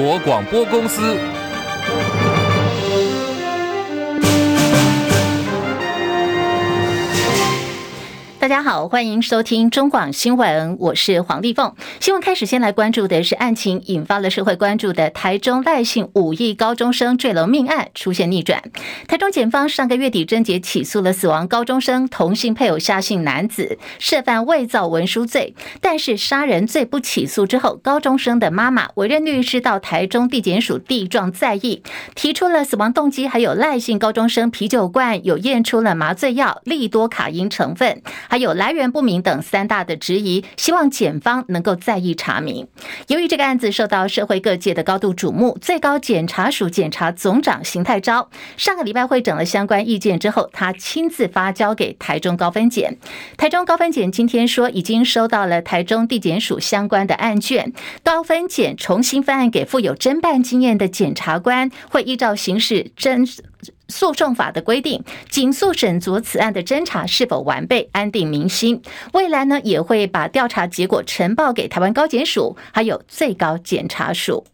国广播公司。大家好，欢迎收听中广新闻，我是黄丽凤。新闻开始，先来关注的是案情引发了社会关注的台中赖姓五亿高中生坠楼命案出现逆转。台中检方上个月底侦结起诉了死亡高中生同性配偶夏姓男子涉犯伪造文书罪，但是杀人罪不起诉之后，高中生的妈妈委任律师到台中地检署递状再议，提出了死亡动机，还有赖姓高中生啤酒罐有验出了麻醉药利多卡因成分，还有来源不明等三大的质疑，希望检方能够再议查明。由于这个案子受到社会各界的高度瞩目，最高检察署检察总长邢泰昭上个礼拜会诊了相关意见之后，他亲自发交给台中高分检。台中高分检今天说已经收到了台中地检署相关的案卷，高分检重新翻案给富有侦办经验的检察官，会依照刑事侦。诉讼法的规定，紧速审酌此案的侦查是否完备，安定民心。未来呢，也会把调查结果呈报给台湾高检署，还有最高检察署。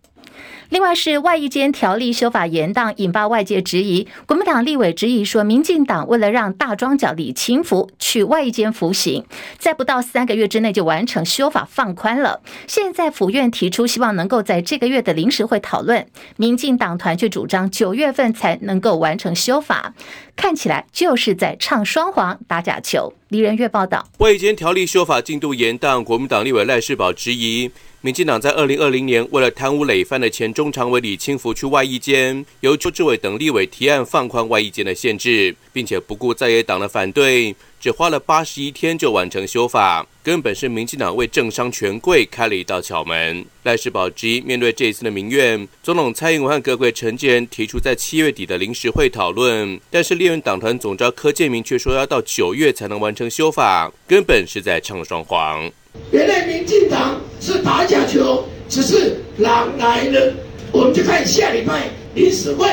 另外是外役监条例修法延宕，引发外界质疑。国民党立委质疑说，民进党为了让大庄脚李清福去外役监服刑，在不到三个月之内就完成修法放宽了。现在府院提出希望能够在这个月的临时会讨论，民进党团却主张九月份才能够完成修法，看起来就是在唱双簧打假球。李仁月报道，外间条例修法进度延宕，国民党立委赖世宝质疑。民进党在二零二零年为了贪污累犯的前中常委李清福去外役监，由邱志伟等立委提案放宽外役监的限制，并且不顾在野党的反对，只花了八十一天就完成修法，根本是民进党为政商权贵开了一道巧门。赖世宝之，面对这一次的民怨，总统蔡英文和阁揆陈建仁提出在七月底的临时会讨论，但是立院党团总召柯建明却说要到九月才能完成修法，根本是在唱双簧。原来民进党是打假球，只是狼来了，我们就看下礼拜临时会，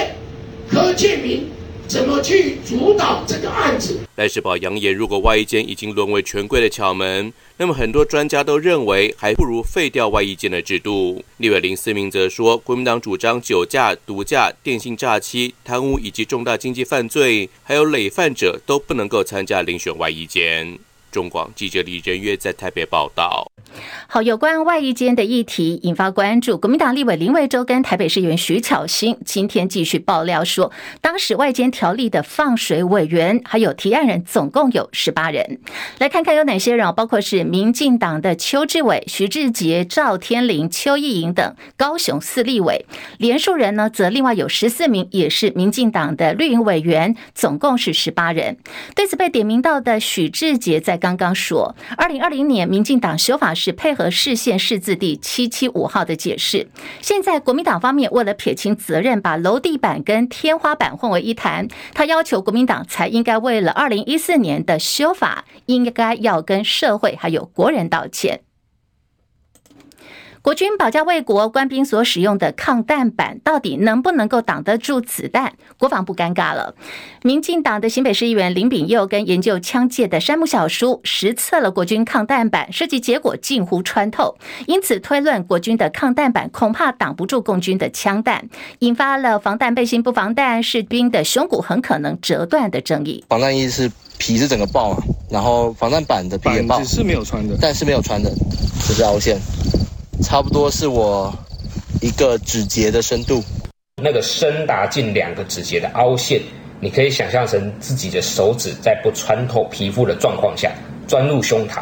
柯建明怎么去主导这个案子。赖世宝扬言，如果外役监已经沦为权贵的巧门，那么很多专家都认为，还不如废掉外役监的制度。立委林思明则说，国民党主张酒驾、毒驾、电信诈欺、贪污以及重大经济犯罪，还有累犯者都不能够参加遴选外役监。中广记者李仁月在台北报道。好，有关外役监的议题引发关注。国民党立委林为洲跟台北市议员徐巧芯今天继续爆料说，当时外间条例的放水委员还有提案人总共有十八人。来看看有哪些人，包括是民进党的邱志伟、徐志杰、赵天麟、邱意莹等高雄四立委。连署人呢，则另外有十四名，也是民进党的绿营委员，总共是十八人。对此被点名到的许志杰在刚刚说，二零二零年民进党修法是配合市县市字第七七五号的解释。现在国民党方面为了撇清责任，把楼地板跟天花板混为一谈，他要求国民党才应该为了二零一四年的修法，应该要跟社会还有国人道歉。国军保家卫国官兵所使用的抗弹板到底能不能够挡得住子弹？国防部尴尬了。民进党的新北市议员林炳佑跟研究枪械的山姆小叔实测了国军抗弹板，设计结果近乎穿透，因此推论国军的抗弹板恐怕挡不住共军的枪弹，引发了防弹背心不防弹，士兵的胸骨很可能折断的争议。防弹衣是皮是整个爆啊，然后防弹板的皮也爆，板子是没有穿的，但是没有穿的，这是凹陷。差不多是我一个指节的深度，那个深达近两个指节的凹陷，你可以想象成自己的手指在不穿透皮肤的状况下钻入胸膛，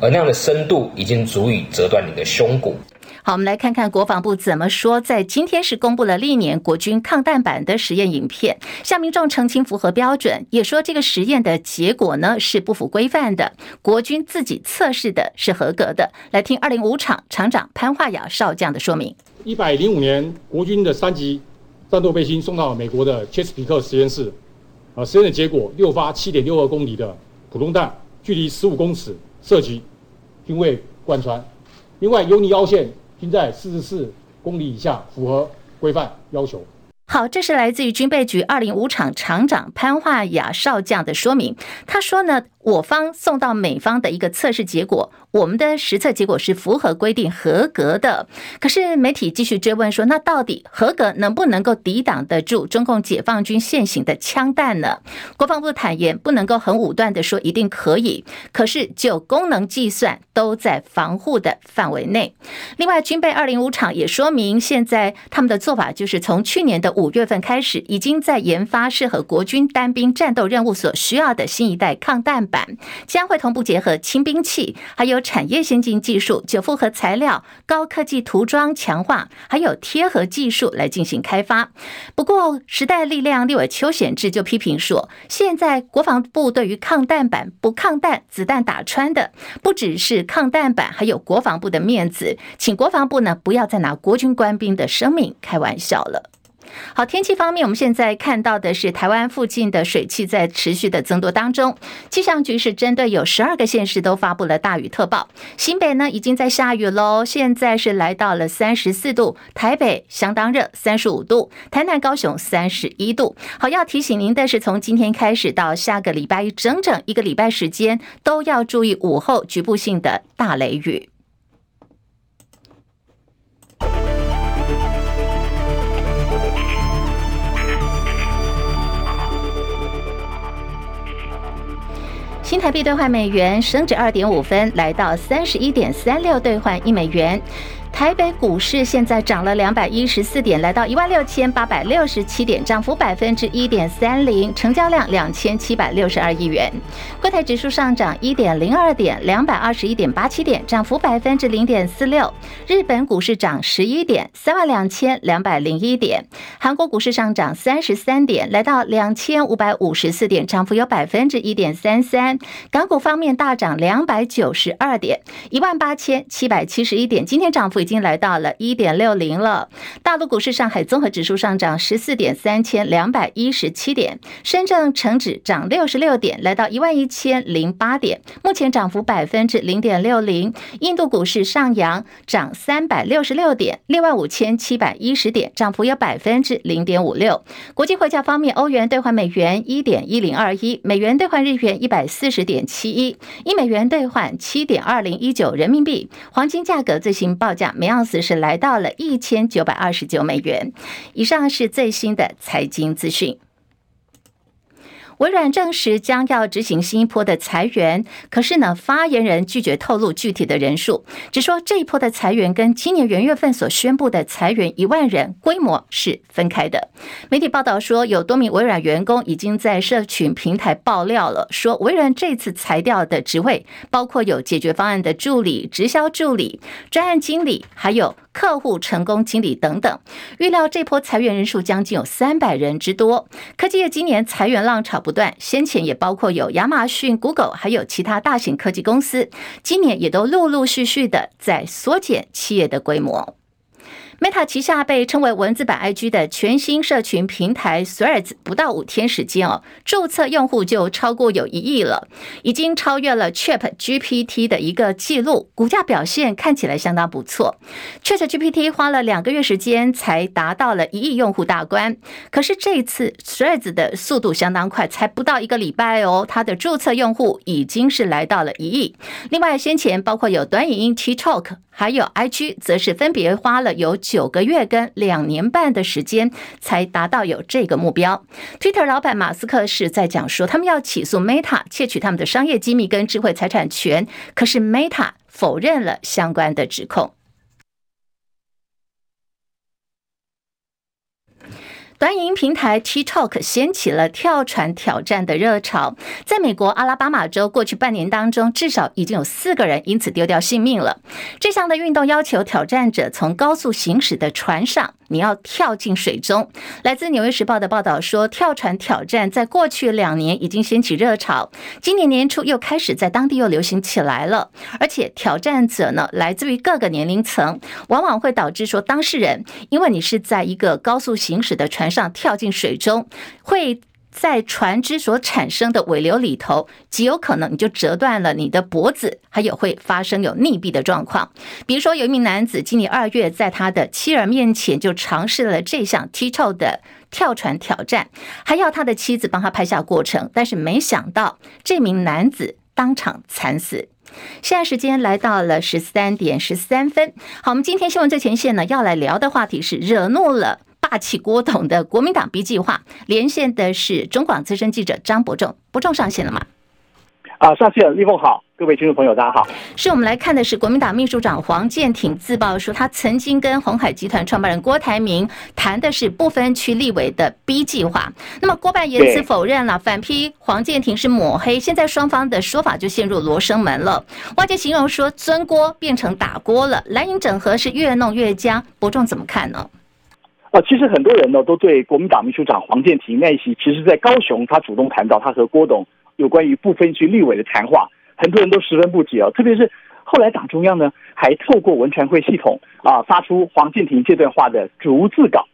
而那样的深度已经足以折断你的胸骨。好，我们来看看国防部怎么说。在今天是公布了历年国军抗弹板的实验影片，向民众澄清符合标准，也说这个实验的结果呢是不符规范的，国军自己测试的是合格的。来听二零五厂厂长潘华雅少将的说明。一百零五年，国军的三级战斗背心送到美国的切斯皮克实验室，啊，实验的结果，六发七点六二公里的普通弹，距离十五公尺射击，均未贯穿。另外，游离凹陷。均在四十四公里以下，符合规范要求。好，这是来自于军备局二零五厂厂长潘化雅少将的说明。他说呢，我方送到美方的一个测试结果，我们的实测结果是符合规定合格的。可是媒体继续追问说，那到底合格能不能够抵挡得住中共解放军现行的枪弹呢？国防部坦言不能够很武断的说一定可以，可是就功能计算都在防护的范围内。另外，军备二零五厂也说明，现在他们的做法就是从去年的五月份开始，已经在研发适合国军单兵战斗任务所需要的新一代抗弹板将会同步结合轻兵器，还有产业先进技术、九复合材料、高科技涂装强化，还有贴合技术来进行开发。不过，时代力量立委邱显智就批评说，现在国防部对于抗弹板不抗弹、子弹打穿的，不只是抗弹板，还有国防部的面子，请国防部呢不要再拿国军官兵的生命开玩笑了。好，天气方面，我们现在看到的是台湾附近的水汽在持续的增多当中。气象局是针对有十二个县市都发布了大雨特报，新北呢已经在下雨喽，现在是来到了三十四度，台北相当热，三十五度，台南、高雄三十一度。好，要提醒您的是，从今天开始到下个礼拜一整整一个礼拜时间，都要注意午后局部性的大雷雨。新台币兑换美元升值二点五分，来到三十一点三六兑换一美元。台北股市现在涨了两百一十四点，来到一万六千八百六十七点，涨幅百分之一点三零，成交量两千七百六十二亿元。柜台指数上涨一点零二点，两百二十一点八七点，涨幅百分之零点四六。日本股市涨十一点，三万两千两百零一点。韩国股市上涨三十三点，来到两千五百五十四点，涨幅有百分之一点三三。港股方面大涨两百九十二点，一万八千七百七十一点，今天涨幅已。已经来到了一点六零了。大陆股市，上海综合指数上涨十四点，三千两百一十七点。深圳成指涨六十六点，来到一万一千零八点，目前涨幅百分之零点六零。印度股市上扬，涨三百六十六点，六万五千七百一十点，涨幅有百分之零点五六。国际汇价方面，欧元兑换美元一点一零二一，美元兑换日元一百四十点七一，一美元兑换七点二零一九人民币。黄金价格最新报价。每盎司是来到了一千九百二十九美元。以上是最新的财经资讯。微软证实将要执行新一波的裁员，可是呢，发言人拒绝透露具体的人数，只说这一波的裁员跟今年元月份所宣布的裁员一万人规模是分开的。媒体报道说，有多名微软员工已经在社群平台爆料了，说微软这次裁掉的职位包括有解决方案的助理、直销助理、专案经理，还有。客户成功经理等等，预料这波裁员人数将近有三百人之多。科技业今年裁员浪潮不断，先前也包括有亚马逊、Google，还有其他大型科技公司，今年也都陆陆续续的在缩减企业的规模。Meta 旗下被称为文字版 IG 的全新社群平台 Threads，不到五天时间哦，注册用户就超过有一亿了，已经超越了 ChatGPT 的一个记录，股价表现看起来相当不错。ChatGPT 花了两个月时间才达到了一亿用户大关，可是这次 Threads 的速度相当快，才不到一个礼拜哦，它的注册用户已经是来到了一亿。另外，先前包括有短影音 TikTok。还有 IG 则是分别花了有九个月跟两年半的时间才达到有这个目标。Twitter 老板马斯克是在讲说，他们要起诉 Meta 窃取他们的商业机密跟智慧财产权，可是 Meta 否认了相关的指控。短影音平台 TikTok 掀起了跳船挑战的热潮，在美国阿拉巴马州，过去半年当中，至少已经有四个人因此丢掉性命了。这项的运动要求挑战者从高速行驶的船上。你要跳进水中。来自《纽约时报》的报道说，跳船挑战在过去两年已经掀起热潮，今年年初又开始在当地又流行起来了。而且挑战者呢，来自于各个年龄层，往往会导致说当事人，因为你是在一个高速行驶的船上跳进水中，会。在船只所产生的尾流里头，极有可能你就折断了你的脖子，还有会发生有溺毙的状况。比如说，有一名男子今年二月在他的妻儿面前就尝试了这项踢透的跳船挑战，还要他的妻子帮他拍下过程，但是没想到这名男子当场惨死。现在时间来到了十三点十三分，好，我们今天新闻最前线呢要来聊的话题是惹怒了。霸气郭董的国民党 B 计划，连线的是中广资深记者张伯仲，伯仲上线了吗？啊，上线了，立凤好，各位听众朋友，大家好。是我们来看的是国民党秘书长黄健挺自曝说，他曾经跟鸿海集团创办人郭台铭谈的是不分区立委的 B 计划。那么郭办言辞否认了，反批黄健庭是抹黑。现在双方的说法就陷入罗生门了。外界形容说，尊郭变成打锅了，蓝营整合是越弄越僵。伯仲怎么看呢？啊，其实很多人呢都对国民党秘书长黄健庭那一席，其实在高雄他主动谈到他和郭董有关于不分区立委的谈话，很多人都十分不解啊。特别是后来党中央呢还透过文传会系统啊发出黄健庭这段话的逐字稿，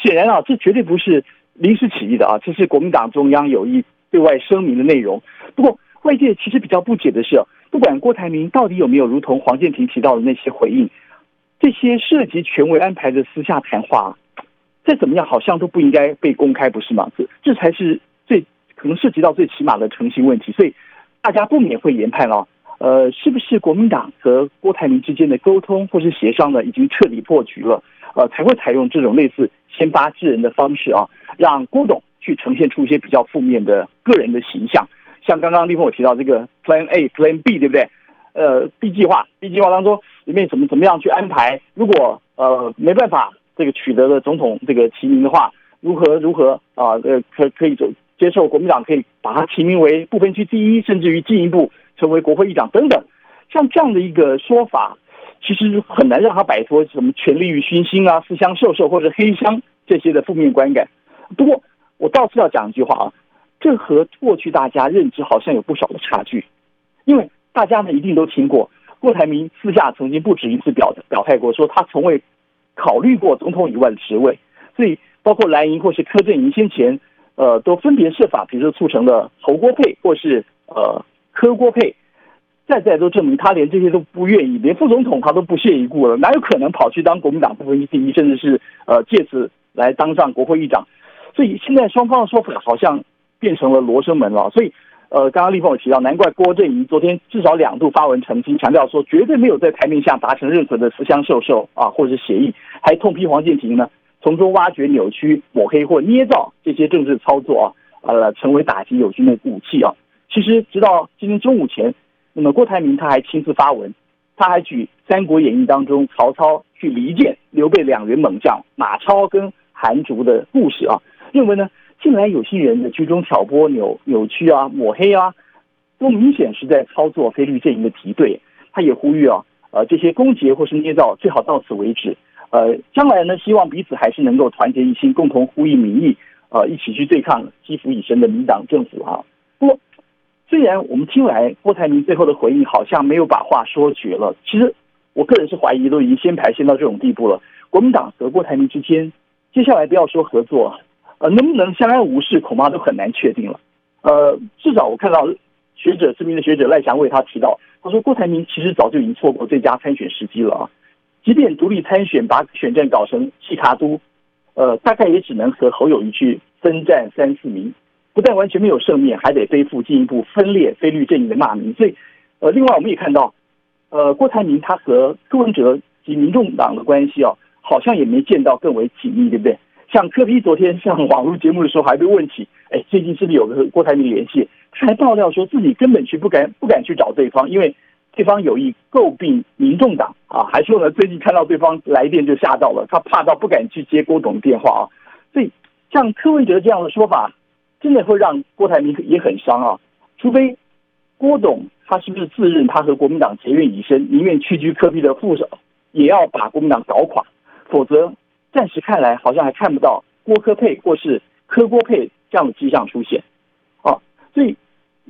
显然啊这绝对不是临时起意的啊，这是国民党中央有意对外声明的内容。不过外界其实比较不解的是，不管郭台铭到底有没有如同黄健庭提到的那些回应，这些涉及权威安排的私下谈话。再怎么样，好像都不应该被公开，不是吗？这这才是最可能涉及到最起码的诚信问题，所以大家不免会研判哦，呃，是不是国民党和郭台铭之间的沟通或是协商呢，已经彻底破局了？呃，才会采用这种类似先发制人的方式啊，让郭董去呈现出一些比较负面的个人的形象，像刚刚立峰我提到这个 Plan A、Plan B，对不对？呃，B 计划，B 计划当中里面怎么怎么样去安排？如果呃没办法。这个取得了总统这个提名的话，如何如何啊？呃，可可以走接受国民党可以把他提名为不分区第一，甚至于进一步成为国会议长等等，像这样的一个说法，其实很难让他摆脱什么权力欲熏心啊、私相授受或者黑箱这些的负面观感。不过我倒是要讲一句话啊，这和过去大家认知好像有不少的差距，因为大家呢一定都听过郭台铭私下曾经不止一次表表态过，说他从未。考虑过总统以外的职位，所以包括蓝营或是柯震营先前，呃，都分别设法，比如说促成了侯郭配或是呃柯郭配，再再都证明他连这些都不愿意，连副总统他都不屑一顾了，哪有可能跑去当国民党不分区第一，甚至是呃借此来当上国会议长？所以现在双方的说法好像变成了罗生门了，所以。呃，刚刚立峰有提到，难怪郭阵营昨天至少两度发文澄清，强调说绝对没有在台面下达成任何的私相授受啊，或者是协议，还痛批黄健庭呢，从中挖掘、扭曲、抹黑或捏造这些政治操作啊，呃，成为打击友军的武器啊。其实直到今天中午前，那么郭台铭他还亲自发文，他还举《三国演义》当中曹操去离间刘备两员猛将马超跟韩竹的故事啊，认为呢。近来有些人的居中挑拨、扭扭曲啊、抹黑啊，都明显是在操作菲律宾阵营的敌对。他也呼吁啊，呃，这些攻击或是捏造最好到此为止。呃，将来呢，希望彼此还是能够团结一心，共同呼吁民意，呃，一起去对抗积福已深的民党政府啊。不过，虽然我们听来郭台铭最后的回应好像没有把话说绝了，其实我个人是怀疑都已经先排先到这种地步了。国民党和郭台铭之间，接下来不要说合作。呃，能不能相安无事，恐怕都很难确定了。呃，至少我看到学者知名的学者赖祥为他提到，他说郭台铭其实早就已经错过最佳参选时机了啊。即便独立参选，把选战搞成细卡都，呃，大概也只能和侯友谊去分战三四名，不但完全没有胜面，还得背负进一步分裂非律阵营的骂名。所以，呃，另外我们也看到，呃，郭台铭他和柯文哲及民众党的关系啊，好像也没见到更为紧密，对不对？像柯 P 昨天上网络节目的时候，还被问起，哎，最近是不是有个郭台铭联系？他还爆料说自己根本去不敢不敢去找对方，因为对方有意诟病民众党啊，还说呢最近看到对方来电就吓到了，他怕到不敢去接郭董电话啊。所以像柯文哲这样的说法，真的会让郭台铭也很伤啊。除非郭董他是不是自认他和国民党结怨已深，宁愿屈居柯比的副手，也要把国民党搞垮，否则。暂时看来，好像还看不到郭科配或是柯郭配这样的迹象出现，啊，所以，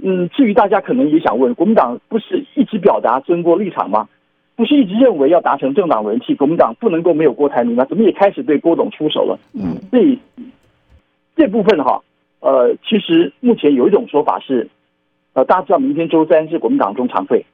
嗯，至于大家可能也想问，国民党不是一直表达尊郭立场吗？不是一直认为要达成政党轮替，国民党不能够没有郭台铭吗？怎么也开始对郭董出手了？嗯，所以这部分哈，呃，其实目前有一种说法是，呃，大家知道明天周三是国民党中常会，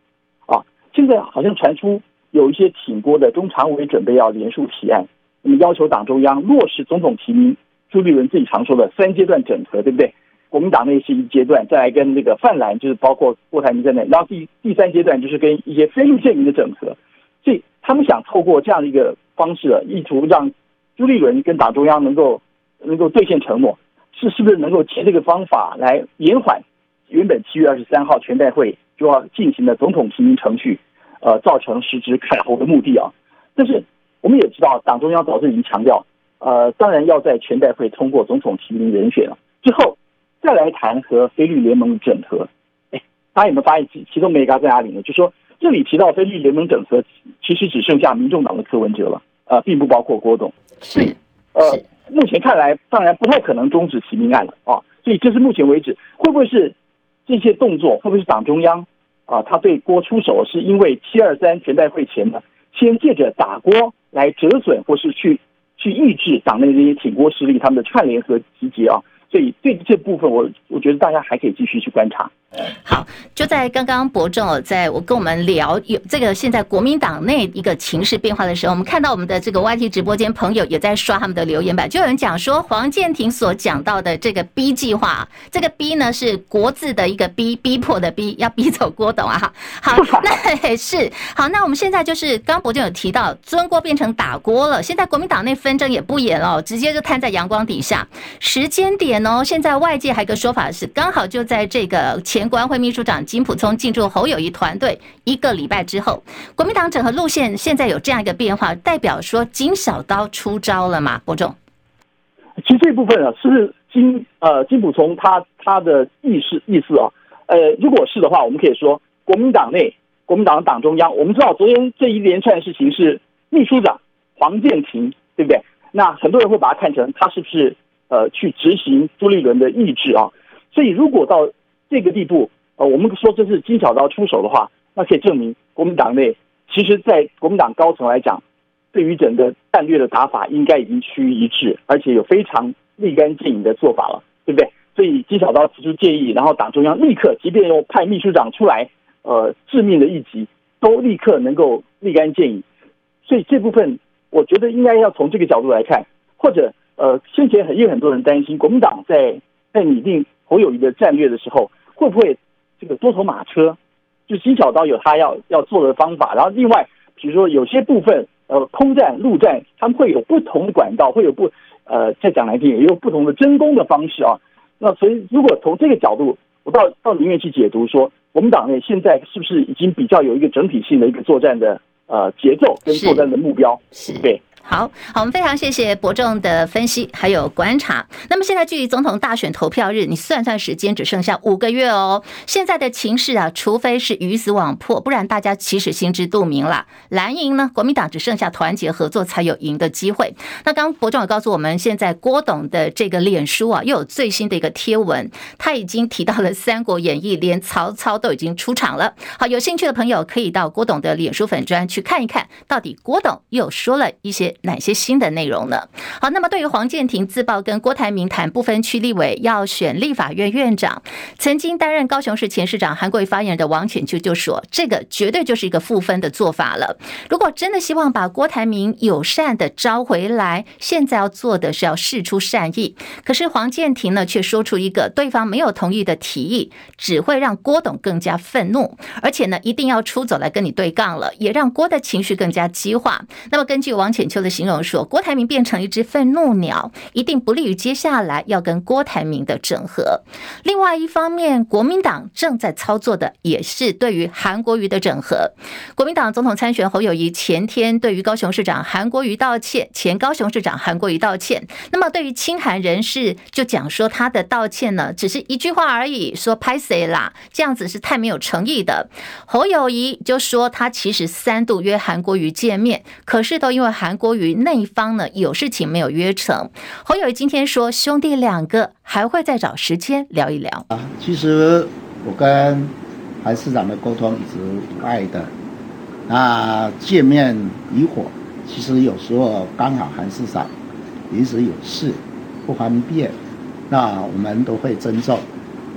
啊，现在好像传出有一些挺郭的中常委准备要联署提案，那么要求党中央落实总统提名，朱立伦自己常说的三阶段整合，对不对？国民党内是一阶段，再来跟那个泛蓝，就是包括郭台铭在内，然后第第三阶段就是跟一些非绿阵营的整合，所以他们想透过这样的一个方式，意图让朱立伦跟党中央能够能够兑现承诺，是是不是能够借这个方法来延缓原本七月二十三号全代会就要进行的总统提名程序，呃，造成实质凯侯的目的啊？但是我们也知道，党中央早就已经强调，呃，当然要在全代会通过总统提名人选了之后。再来谈和菲律联盟整合，哎，大家有没有发现其其中没嘎在哪里呢？就说这里提到菲律联盟整合，其实只剩下民众党的柯文哲了，呃，并不包括郭董。是，呃，目前看来，当然不太可能终止提名案了啊。所以，这是目前为止，会不会是这些动作，会不会是党中央啊，他对郭出手，是因为七二三全代会前呢，先借着打郭来折损，或是去去抑制党内这些挺郭势力他们的串联和集结啊？所以，对这部分，我我觉得大家还可以继续去观察。好，就在刚刚伯仲在我跟我们聊有这个现在国民党内一个情势变化的时候，我们看到我们的这个 YT 直播间朋友也在刷他们的留言板，就有人讲说黄建庭所讲到的这个 B 计划，这个 B 呢是国字的一个逼，逼迫的逼，要逼走郭董啊。好，那是好，那我们现在就是刚伯仲有提到尊郭变成打郭了，现在国民党内纷争也不严了，直接就摊在阳光底下。时间点哦，现在外界还有一个说法是刚好就在这个前。前国安会秘书长金普聪进驻侯友宜团队一个礼拜之后，国民党整合路线现在有这样一个变化，代表说金小刀出招了吗？伯仲，其实这部分啊，是金呃金普聪他他的意思意思啊，呃，如果是的话，我们可以说国民党内国民党党中央，我们知道昨天这一连串事情是秘书长黄建庭，对不对？那很多人会把它看成他是不是呃去执行朱立伦的意志啊？所以如果到这个地步，呃，我们说这是金小刀出手的话，那可以证明国民党内其实，在国民党高层来讲，对于整个战略的打法应该已经趋于一致，而且有非常立竿见影的做法了，对不对？所以金小刀提出建议，然后党中央立刻，即便用派秘书长出来，呃，致命的一击，都立刻能够立竿见影。所以这部分，我觉得应该要从这个角度来看，或者呃，先前很也有很多人担心，国民党在在拟定侯友宜的战略的时候。会不会这个多头马车？就金小刀有他要要做的方法，然后另外，比如说有些部分，呃，空战、陆战，他们会有不同的管道，会有不呃，再讲来听，也有不同的争攻的方式啊。那所以，如果从这个角度，我到到里面去解读说，我们党内现在是不是已经比较有一个整体性的一个作战的呃节奏跟作战的目标？是，对。好好，我们非常谢谢伯仲的分析还有观察。那么现在距离总统大选投票日，你算算时间，只剩下五个月哦。现在的情势啊，除非是鱼死网破，不然大家其实心知肚明了。蓝营呢，国民党只剩下团结合作才有赢的机会。那刚刚伯仲也告诉我们，现在郭董的这个脸书啊，又有最新的一个贴文，他已经提到了《三国演义》，连曹操都已经出场了。好，有兴趣的朋友可以到郭董的脸书粉专去看一看，到底郭董又说了一些。哪些新的内容呢？好，那么对于黄健庭自曝跟郭台铭谈不分区立委要选立法院院长，曾经担任高雄市前市长韩国瑜发言人的王浅秋就说，这个绝对就是一个负分的做法了。如果真的希望把郭台铭友善的招回来，现在要做的是要释出善意。可是黄健庭呢，却说出一个对方没有同意的提议，只会让郭董更加愤怒，而且呢，一定要出走来跟你对杠了，也让郭的情绪更加激化。那么根据王浅秋的形容说，郭台铭变成一只愤怒鸟，一定不利于接下来要跟郭台铭的整合。另外一方面，国民党正在操作的也是对于韩国瑜的整合。国民党总统参选侯友谊前天对于高雄市长韩国瑜道歉，前高雄市长韩国瑜道歉。那么对于亲韩人士，就讲说他的道歉呢，只是一句话而已，说拍谁啦，这样子是太没有诚意的。侯友宜就说他其实三度约韩国瑜见面，可是都因为韩国瑜。于那一方呢，有事情没有约成，侯友谊今天说兄弟两个还会再找时间聊一聊啊。其实我跟韩市长的沟通一直不爱的，那见面与否，其实有时候刚好韩市长临时有事不方便，那我们都会尊重。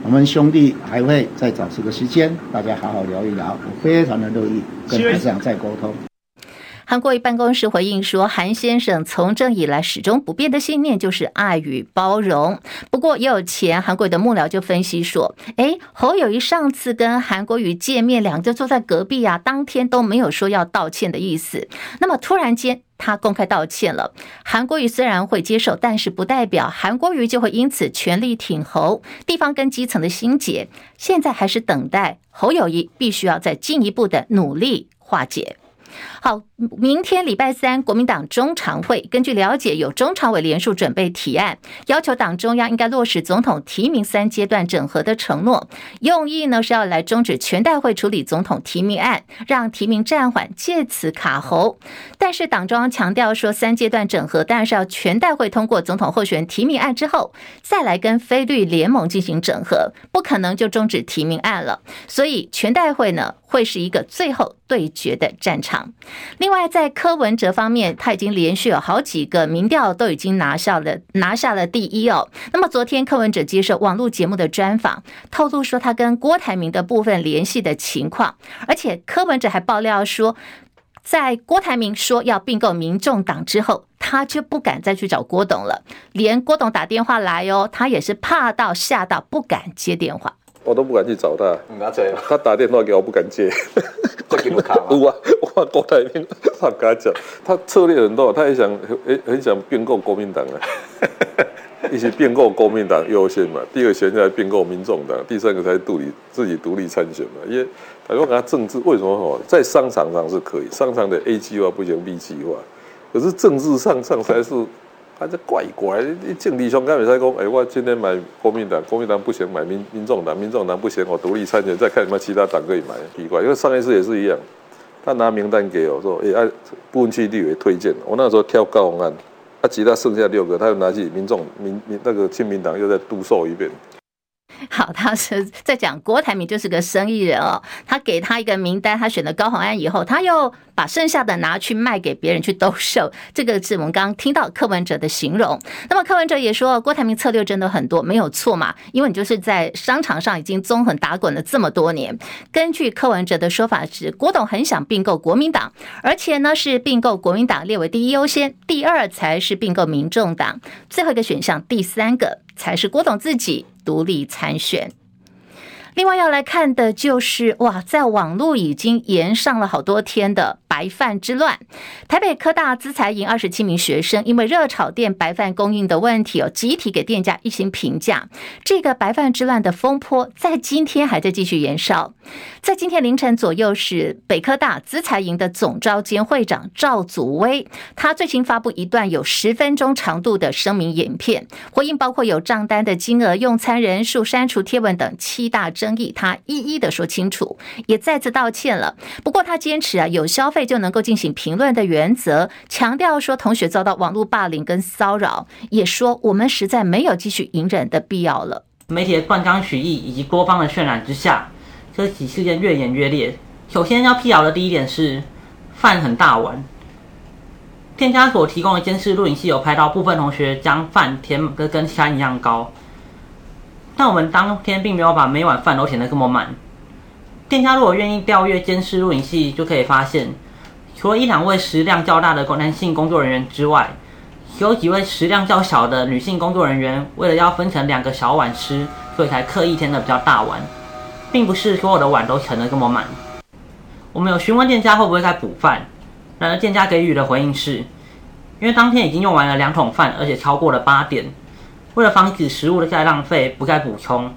我们兄弟还会再找这个时间，大家好好聊一聊。我非常的乐意跟市长再沟通。韩国瑜办公室回应说，韩先生从政以来始终不变的信念就是爱与包容。不过，也有前韩国瑜的幕僚就分析说，诶，侯友谊上次跟韩国瑜见面，两个就坐在隔壁啊，当天都没有说要道歉的意思。那么突然间他公开道歉了，韩国瑜虽然会接受，但是不代表韩国瑜就会因此全力挺侯。地方跟基层的心结，现在还是等待侯友谊必须要再进一步的努力化解。好，明天礼拜三，国民党中常会根据了解，有中常委联署准备提案，要求党中央应该落实总统提名三阶段整合的承诺，用意呢是要来终止全代会处理总统提名案，让提名暂缓，借此卡喉。但是党中央强调说，三阶段整合当然是要全代会通过总统候选人提名案之后，再来跟非绿联盟进行整合，不可能就终止提名案了。所以全代会呢，会是一个最后对决的战场。另外，在柯文哲方面，他已经连续有好几个民调都已经拿下了拿下了第一哦。那么昨天柯文哲接受网络节目的专访，透露说他跟郭台铭的部分联系的情况，而且柯文哲还爆料说，在郭台铭说要并购民众党之后，他就不敢再去找郭董了，连郭董打电话来哦，他也是怕到吓到不敢接电话。我都不敢去找他，他打电话给我不敢接。有啊，我看郭台铭，他跟他讲，他策略很多，他也想很很想并购国民党啊，一起并购国民党优先嘛，第二个现在并购民众党，第三个才独立自己独立参选嘛。因为他说他政治为什么好，在商场上是可以，商场的 A 计划不行，B 计划，可是政治上上才是。他这怪怪，你政治上刚才讲，哎，我今天买国民党，国民党不行，买民民众党，民众党不行，我独立参选，再看什么其他党可以买，奇怪。因为上一次也是一样，他拿名单给我说，哎，不分区立委推荐，我那时候挑高虹安，他其他剩下六个，他又拿起民众民民那个亲民党又再督售一遍。好，他是在讲郭台铭就是个生意人哦，他给他一个名单，他选了高虹安以后，他又把剩下的拿去卖给别人去兜售，这个是我们刚刚听到柯文哲的形容。那么柯文哲也说，郭台铭策略真的很多，没有错嘛，因为你就是在商场上已经纵横打滚了这么多年。根据柯文哲的说法是，郭董很想并购国民党，而且呢是并购国民党列为第一优先，第二才是并购民众党，最后一个选项第三个才是郭董自己。独立参选。另外要来看的就是哇，在网络已经延上了好多天的白饭之乱。台北科大资材营二十七名学生因为热炒店白饭供应的问题哦，集体给店家一行评价。这个白饭之乱的风波在今天还在继续延烧。在今天凌晨左右，是北科大资材营的总召兼会长赵祖威，他最新发布一段有十分钟长度的声明影片，回应包括有账单的金额、用餐人数、删除贴文等七大争议，他一一的说清楚，也再次道歉了。不过他坚持啊，有消费就能够进行评论的原则，强调说同学遭到网络霸凌跟骚扰，也说我们实在没有继续隐忍的必要了。媒体的断章取义以及多方的渲染之下，这起事件越演越烈。首先要辟谣的第一点是，饭很大碗。店家所提供的监视录影器有拍到部分同学将饭填得跟山一样高。但我们当天并没有把每碗饭都填得这么满。店家如果愿意调阅监视录影器，就可以发现，除了一两位食量较大的男性工作人员之外，有几位食量较小的女性工作人员，为了要分成两个小碗吃，所以才刻意填得比较大碗，并不是所有的碗都盛得这么满。我们有询问店家会不会再补饭，然而店家给予的回应是，因为当天已经用完了两桶饭，而且超过了八点。为了防止食物的再浪费，不再补充。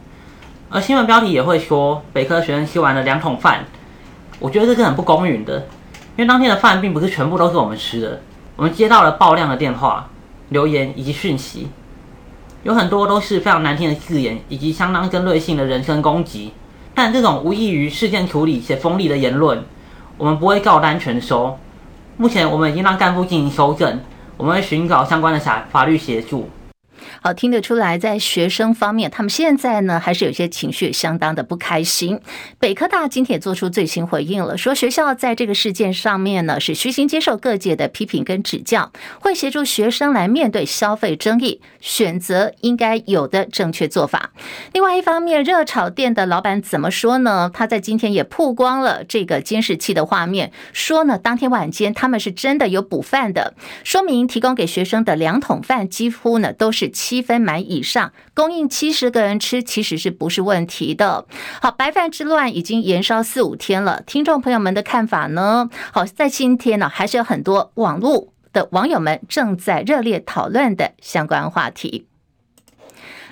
而新闻标题也会说，北科学生吃完了两桶饭。我觉得这是很不公允的，因为当天的饭并不是全部都是我们吃的。我们接到了爆量的电话、留言以及讯息，有很多都是非常难听的字眼，以及相当针对性的人身攻击。但这种无异于事件处理且锋利的言论，我们不会照单全收。目前我们已经让干部进行修正，我们会寻找相关的法法律协助。好，听得出来，在学生方面，他们现在呢还是有些情绪相当的不开心。北科大今天也做出最新回应了，说学校在这个事件上面呢是虚心接受各界的批评跟指教，会协助学生来面对消费争议，选择应该有的正确做法。另外一方面，热炒店的老板怎么说呢？他在今天也曝光了这个监视器的画面，说呢，当天晚间他们是真的有补饭的，说明提供给学生的两桶饭几乎呢都是七分满以上，供应七十个人吃，其实是不是问题的？好，白饭之乱已经延烧四五天了，听众朋友们的看法呢？好，在今天呢，还是有很多网络的网友们正在热烈讨论的相关话题。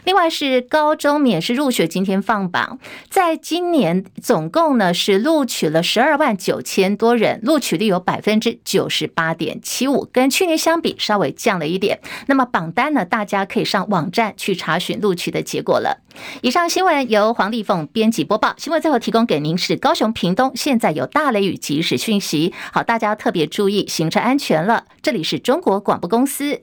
另外是高中免试入学，今天放榜，在今年总共呢是录取了十二万九千多人，录取率有百分之九十八点七五，跟去年相比稍微降了一点。那么榜单呢，大家可以上网站去查询录取的结果了。以上新闻由黄丽凤编辑播报，新闻最后提供给您是高雄屏东现在有大雷雨即时讯息，好，大家特别注意行车安全了。这里是中国广播公司。